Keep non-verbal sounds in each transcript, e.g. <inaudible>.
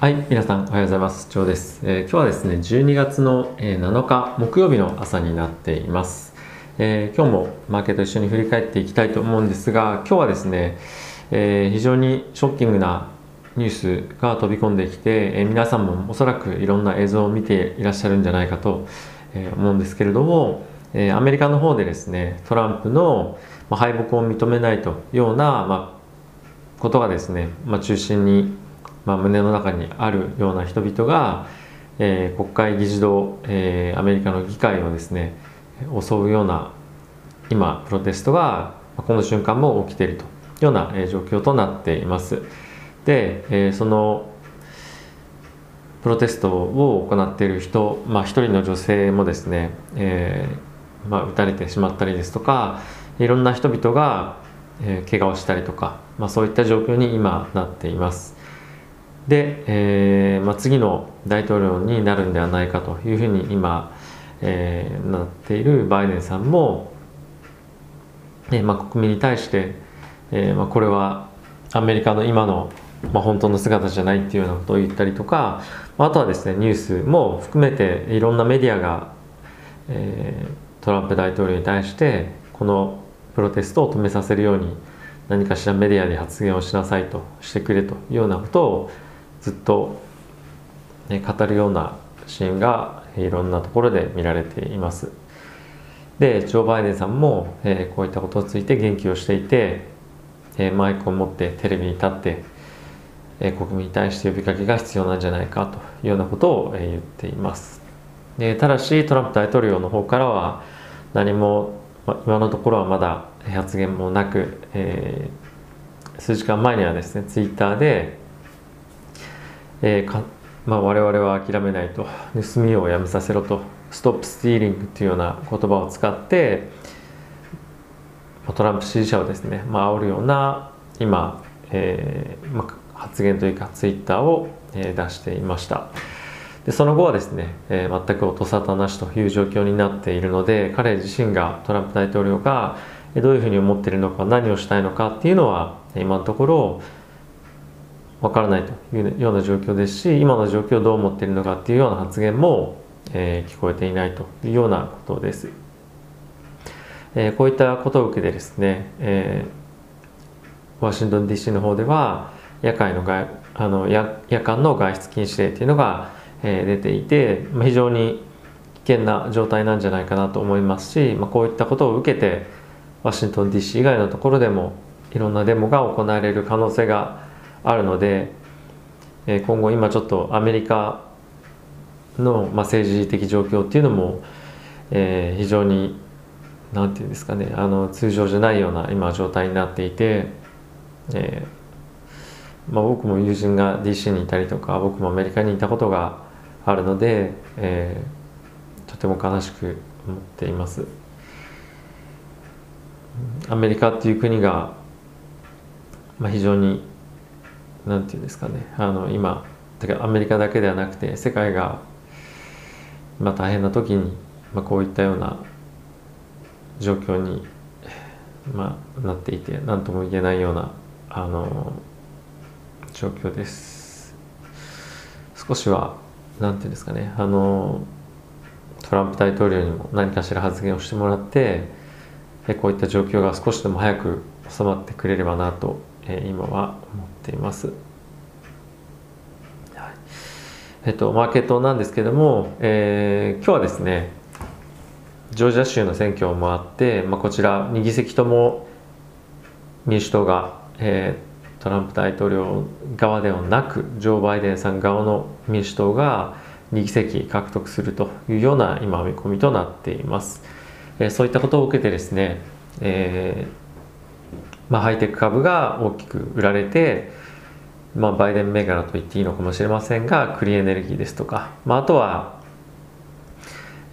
はい、皆さんおはようございます。ジョーです、えー今日はですね、12月の7日木曜日の朝になっています。えー今日もマーケット一緒に振り返っていきたいと思うんですが、今日はですね、えー非常にショッキングなニュースが飛び込んできて、え皆さんもおそらくいろんな映像を見ていらっしゃるんじゃないかと、思うんですけれども、えアメリカの方でですね、トランプの、敗北を認めないというような、まあ、ことがですね、まあ、中心に、まあ、胸の中にあるような人々が、えー国会議事堂、えーアメリカの議会をですね襲うような今プロテストがこの瞬間も起きているというような、え状況となっています。で、えーそのプロテストを行っている人、まあ、一人の女性もですね、えーまあ、撃たれてしまったりですとかいろんな人々が、えー怪我をしたりとか、まあ、そういった状況に今なっています。で、えーまあ、次の大統領になるんではないかというふうに今、えーなっているバイデンさんも、えーまあ、国民に対して、えーまあ、これはアメリカの今の、まあ、本当の姿じゃないっていうようなことを言ったりとか、まああとはですねニュースも含めていろんなメディアが、えートランプ大統領に対してこのプロテストを止めさせるように何かしらメディアで発言をしなさいとしてくれというようなことをずっと、ね、語るようなシーンがいろんなところで見られています。でジョー・バイデンさんも、えーこういったことについて言及をしていて、えーマイクを持ってテレビに立って、えー国民に対して呼びかけが必要なんじゃないかというようなことを、えー言っています。でただしトランプ大統領の方からは何も、ま今のところはまだ発言もなく、えー数時間前にはですねツイッターで、えーまあ、我々は諦めないと。盗みをやめさせろと。ストップスティーリングというような言葉を使ってトランプ支持者をですね、まあ煽るような今、えーまあ、発言というかツイッターを、えー出していました。でその後はですね、えー全く音沙汰なしという状況になっているので彼自身がトランプ大統領がどういうふうに思っているのか何をしたいのかっていうのは今のところわからないというような状況ですし今の状況をどう思っているのかっていうような発言も、えー聞こえていないというようなことです。えーこういったことを受けてですね、えーワシントン DC の方では夜間の外あの夜夜間の外出禁止令というのが、えー出ていて、まあ、非常に危険な状態なんじゃないかなと思いますし、まあ、こういったことを受けてワシントン DC 以外のところでもいろんなデモが行われる可能性があるので、えー今後今ちょっとアメリカの、まあ、政治的状況っていうのも、えー非常になんていうんですかねあの通常じゃないような今状態になっていて、えーまあ、僕も友人が DC にいたりとか僕もアメリカにいたことがあるので、えーとても悲しく思っています。アメリカっていう国が、まあ、非常になんていうんですかね。あの今てからアメリカだけではなくて世界が、まあ、大変な時に、まあ、こういったような状況に、まあ、なっていて何とも言えないようなあの状況です。少しはなんていうんですかね。あのトランプ大統領にも何かしら発言をしてもらってえこういった状況が少しでも早く収まってくれればなと、えー今は思っています。はいえっと、マーケットなんですけども、えー今日はですねジョージア州の選挙もあって、まあ、こちら2議席とも民主党が、えートランプ大統領側ではなくジョー・バイデンさん側の民主党が2議席獲得するというような今見込みとなっています。えーそういったことを受けてですね、えーまあ、ハイテク株が大きく売られて、まあ、バイデン銘柄と言っていいのかもしれませんがクリーエネルギーですとか、まあ、あとは、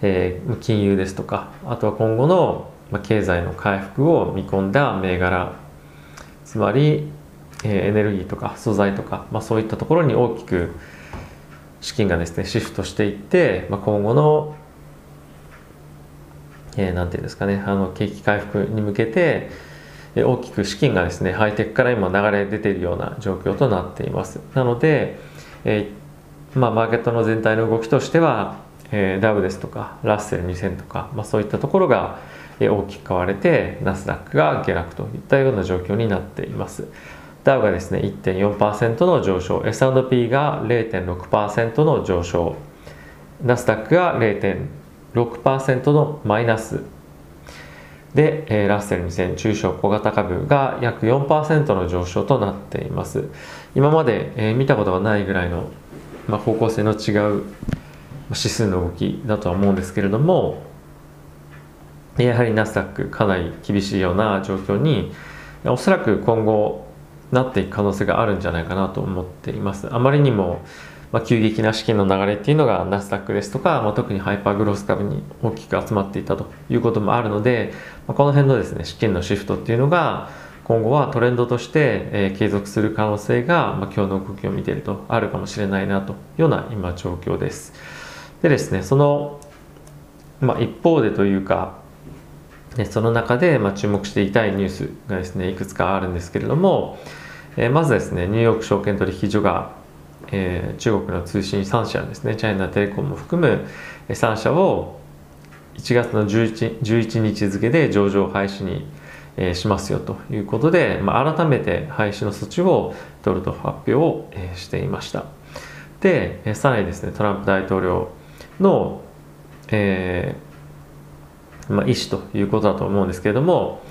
えー金融ですとかあとは今後の経済の回復を見込んだ銘柄つまり、えーエネルギーとか素材とか、まあ、そういったところに大きく資金がですねシフトしていって、まあ、今後のえーていうんですかねあの景気回復に向けて大きく資金がですねハイテクから今流れ出ているような状況となっています。なのでえー、まあ、マーケットの全体の動きとしては、えー、ダウですとかラッセル2000とか、まあ、そういったところが大きく買われてナスダックが下落といったような状況になっています。ダウがですね1.4%の上昇 S&P が0.6%の上昇ナスダックが0.6%のマイナスで、えラッセル2000中小小型株が約4%の上昇となっています。今まで、え見たことがないぐらいの、まあ、方向性の違う指数の動きだとは思うんですけれどもやはりナスダックかなり厳しいような状況におそらく今後なっていく可能性があるんじゃないかなと思っています。あまりにもまあ、急激な資金の流れっていうのがナスダックですとか、まあ、特にハイパーグロース株に大きく集まっていたということもあるので、まあ、この辺のですね資金のシフトっていうのが今後はトレンドとして、えー、継続する可能性が、まあ、今日の動きを見ているとあるかもしれないなというような今状況です。でですねその、まあ、一方でというかその中で、まあ、注目していたいニュースがですねいくつかあるんですけれども、えー、まずですねニューヨーク証券取引所がえー、中国の通信3社ですね。チャイナテレコンも含む3社を1月の 11, 11日付で上場廃止に、えー、しますよということで、まあ、改めて廃止の措置を取ると発表を、えー、していました。で、えー、さらにですねトランプ大統領の、えーまあ、意思ということだと思うんですけれども、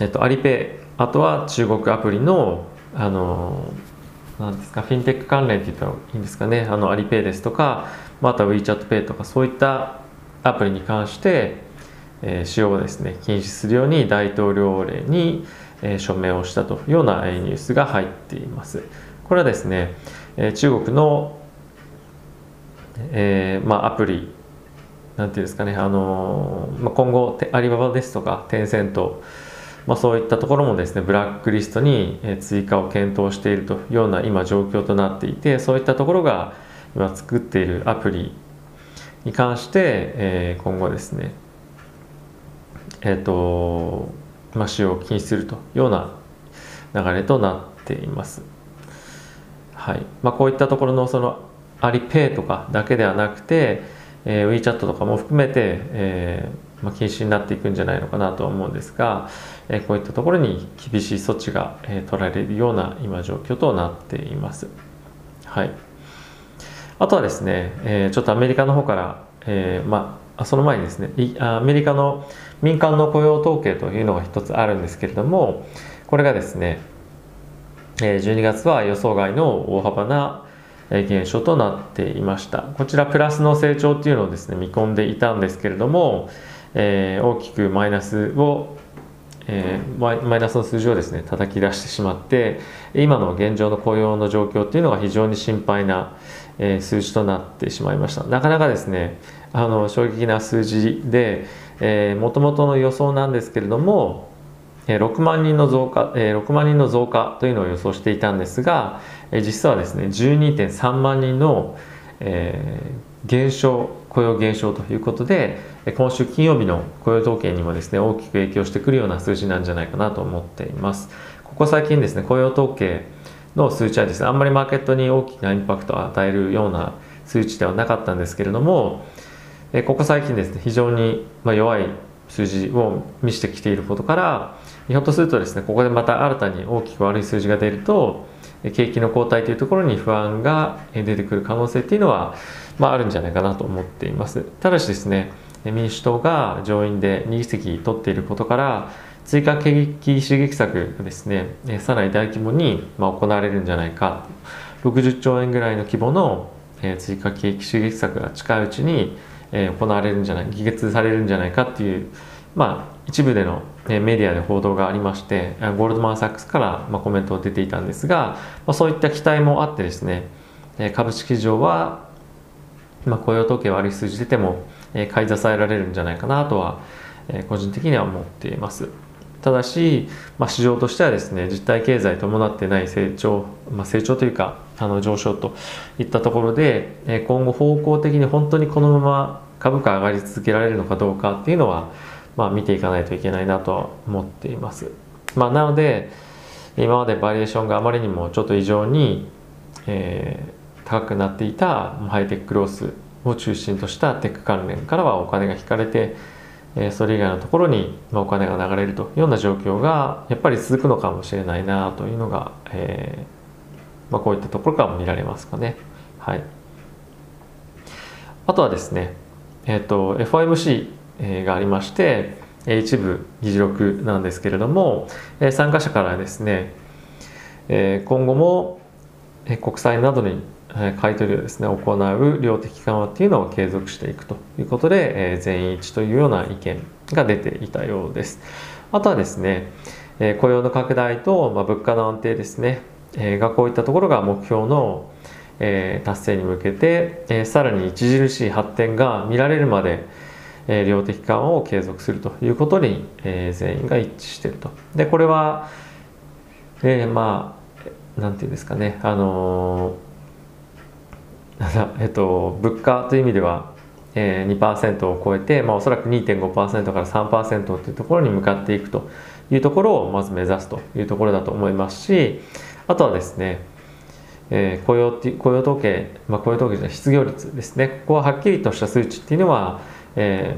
えっと、アリペイあとは中国アプリのあのーなんですかフィンテック関連って言ったらいいんですかね。あのアリペイですとかまた WeChatPay とかそういったアプリに関して、えー、使用をですね禁止するように大統領令に、えー、署名をしたというような、えニュースが入っています。これはですね、えー、中国の、えーまあ、アプリなんていうんですかねあのー、まあ、今後アリババですとかテンセントまあ、そういったところもですねブラックリストに追加を検討しているというような今状況となっていてそういったところが今作っているアプリに関して、えー、今後ですねえっ、ー、とまあ、使用を禁止するというような流れとなっています。はいまあ、こういったところのそのアリペイとかだけではなくて、えー、WeChat とかも含めて、えーまあ、禁止になっていくんじゃないのかなと思うんですが、えこういったところに厳しい措置が、え取られるような今状況となっています。はい、あとはですね、えちょっとアメリカの方から、えまあ、その前にですねアメリカの民間の雇用統計というのが一つあるんですけれどもこれがですね12月は予想外の大幅な減少となっていましたこちらプラスの成長っていうのをですね見込んでいたんですけれども、えー、大きくマイナスをえー、マイナスの数字をですね叩き出してしまって今の現状の雇用の状況っていうのが非常に心配な、えー、数字となってしまいました。なかなかですねあの衝撃な数字でもともとの予想なんですけれども6万人の増加、6万人の増加というのを予想していたんですが、実はですね12.3万人の、え、減少雇用減少ということで今週金曜日の雇用統計にもですね大きく影響してくるような数字なんじゃないかなと思っています。ここ最近ですね雇用統計の数値はですねあんまりマーケットに大きなインパクトを与えるような数値ではなかったんですけれどもここ最近ですね非常に弱い数字を見せてきていることからひょっとするとですねここでまた新たに大きく悪い数字が出ると景気の後退というところに不安が出てくる可能性っていうのは、まあ、あるんじゃないかなと思っています。ただしですね民主党が上院で2議席取っていることから追加景気刺激策がですねさらに大規模に行われるんじゃないか。60兆円ぐらいの規模の追加景気刺激策が近いうちに行われるんじゃない議決されるんじゃないかっていうまあ一部でのメディアで報道がありましてゴールドマン・サックスからコメントが出ていたんですが、そういった期待もあってですね株式市場はま雇用統計悪い数字出てもえ買い支えられるんじゃないかなとは、え個人的には思っています。ただし、まあ、市場としてはですね実体経済伴ってない成長、まあ、成長というかあの上昇といったところで、え今後方向的に本当にこのまま株価上がり続けられるのかどうかっていうのは、まあ、見ていかないといけないなとは思っています。まあ、なので今までバリエーションがあまりにもちょっと異常にえー、高くなっていたハイテクロースを中心としたテック関連からはお金が引かれて、それ以外のところに、お金が流れるというような状況がやっぱり続くのかもしれないなというのが、えーまあ、こういったところからも見られますかね。はい、あとはですね、えーと、FOMC がありまして一部議事録なんですけれども参加者からですね今後も国債などに買取をですね行う量的緩和っていうのを継続していくということでえ全員一というような意見が出ていたようです。あとはですねえ雇用の拡大と、ま物価の安定ですねがこういったところが目標のえ達成に向けてえさらに著しい発展が見られるまで量的緩和を継続するということにえ全員が一致していると。でこれは、えー、まあなんていうんですかねあのー <laughs> えっと、物価という意味では、えー、2%を超えて、まあ、おそらく2.5%から3%というところに向かっていくというところをまず目指すというところだと思いますしあとはですね、えー、雇用雇用統計、まあ、雇用統計じゃ失業率ですねここははっきりとした数値っていうのは、え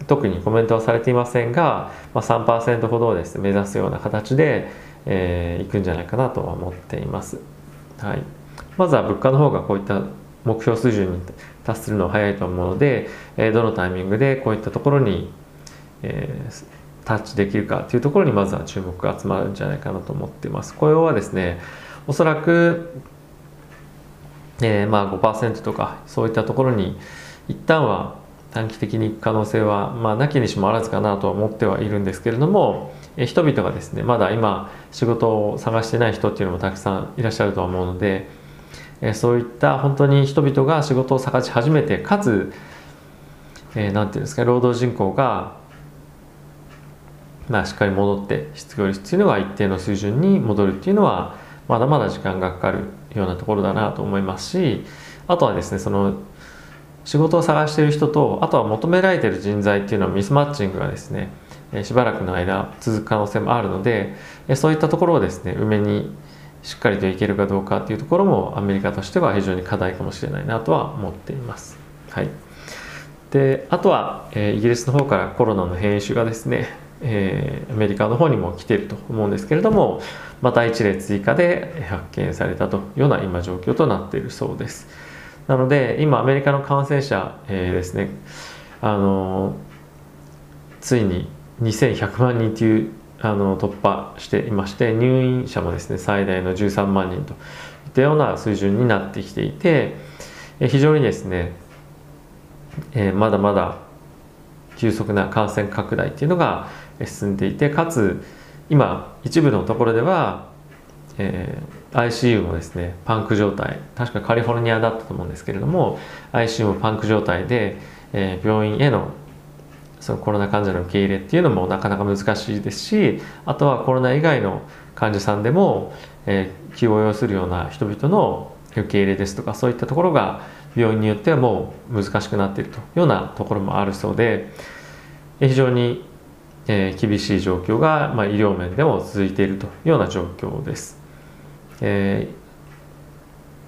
ー、特にコメントはされていませんが、まあ、3%ほどをです、ね、目指すような形で、えー、いくんじゃないかなとは思っています。はい、まずは物価の方がこういった目標水準に達するのは早いと思うので、えどのタイミングでこういったところに、えタッチできるかというところにまずは注目が集まるんじゃないかなと思っています。雇用はですねおそらく、えー、まあ5%とかそういったところに一旦は短期的に行く可能性は、まあ、なきにしもあらずかなとは思ってはいるんですけれども、え人々がですねまだ今仕事を探してない人っていうのもたくさんいらっしゃるとは思うのでえそういった本当に人々が仕事を探し始めてかつ何、えー、て言うんですか労働人口が、まあ、しっかり戻って失業率っていうのが一定の水準に戻るっていうのはまだまだ時間がかかるようなところだなと思いますしあとはですねその仕事を探している人とあとは求められている人材っていうのはミスマッチングがですねしばらくの間続く可能性もあるのでそういったところをですね埋めにしっかりといけるかどうかっていうところもアメリカとしては非常に課題かもしれないなとは思っています。はい、であとは、えー、イギリスの方からコロナの変異種がですね、えー、アメリカの方にも来ていると思うんですけれどもまた1例追加で発見されたというような今状況となっているそうです。なので今アメリカの感染者、えー、ですねあのついに2100万人というあの突破していまして入院者もですね最大の13万人といったような水準になってきていて非常にですね、えー、まだまだ急速な感染拡大っていうのが進んでいてかつ今一部のところでは、えー、ICU もですねパンク状態確かカリフォルニアだったと思うんですけれども ICU もパンク状態で、えー、病院へのそのコロナ患者の受け入れっていうのもなかなか難しいですしあとはコロナ以外の患者さんでも、えー、気を要するような人々の受け入れですとかそういったところが病院によってはもう難しくなっているというようなところもあるそうで非常に、えー、厳しい状況が、まあ、医療面でも続いているというような状況です。え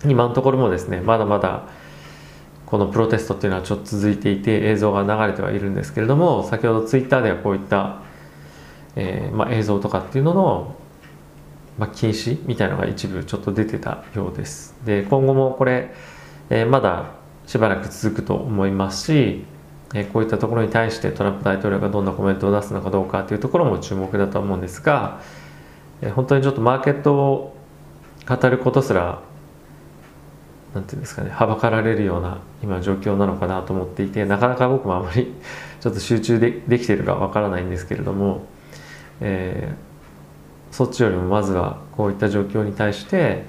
ー、今のところもですねまだまだこのプロテストっていうのはちょっと続いていて映像が流れてはいるんですけれども先ほどツイッターではこういった、えー、まあ、映像とかっていうのの、まあ、禁止みたいなのが一部ちょっと出てたようです。で今後もこれ、えー、まだしばらく続くと思いますし、えー、こういったところに対してトランプ大統領がどんなコメントを出すのかどうかというところも注目だと思うんですが、え本当にちょっとマーケットを語ることすらなんていうんですかねはばかられるような今状況なのかなと思っていてなかなか僕もあまり <laughs> ちょっと集中でできてるかわからないんですけれども、えー、そっちよりもまずはこういった状況に対して、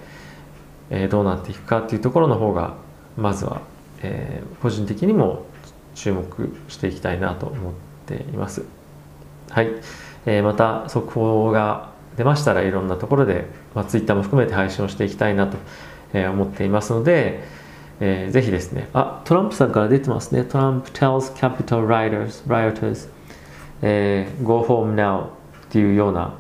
えー、どうなっていくかっていうところの方がまずは、えー、個人的にも注目していきたいなと思っています。はい、えー、また速報が出ましたらいろんなところで、まあ、Twitter も含めて配信をしていきたいなとえ、思っていますので、えー、ぜひですね、あ、トランプさんから出てますね。トランプ tells capital rioters, rioters、えー、go home now っていうような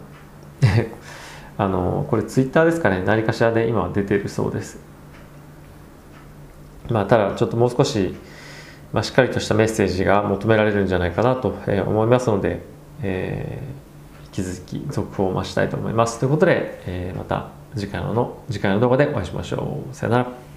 <laughs> あの、これツイッターですかね、何かしらで今は出てるそうです。まあ、ただちょっともう少し、まあ、しっかりとしたメッセージが求められるんじゃないかなと思いますので、えー、引き続き続報を待ちたいと思います。ということで、えー、また。次回の次回の動画でお会いしましょう。さよなら。